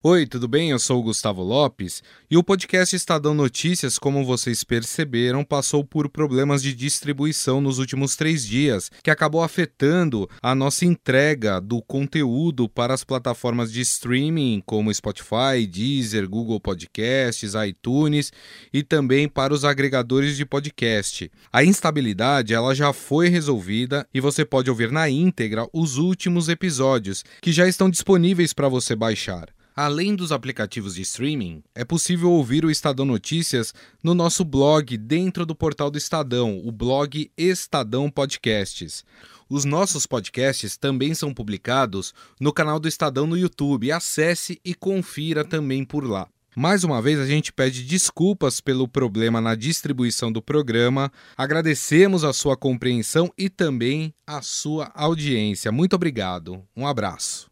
Oi, tudo bem? Eu sou o Gustavo Lopes e o podcast Estadão Notícias, como vocês perceberam, passou por problemas de distribuição nos últimos três dias, que acabou afetando a nossa entrega do conteúdo para as plataformas de streaming como Spotify, Deezer, Google Podcasts, iTunes e também para os agregadores de podcast. A instabilidade ela já foi resolvida e você pode ouvir na íntegra os últimos episódios que já estão disponíveis para você baixar. Além dos aplicativos de streaming, é possível ouvir o Estadão Notícias no nosso blog dentro do portal do Estadão, o blog Estadão Podcasts. Os nossos podcasts também são publicados no canal do Estadão no YouTube. Acesse e confira também por lá. Mais uma vez, a gente pede desculpas pelo problema na distribuição do programa. Agradecemos a sua compreensão e também a sua audiência. Muito obrigado. Um abraço.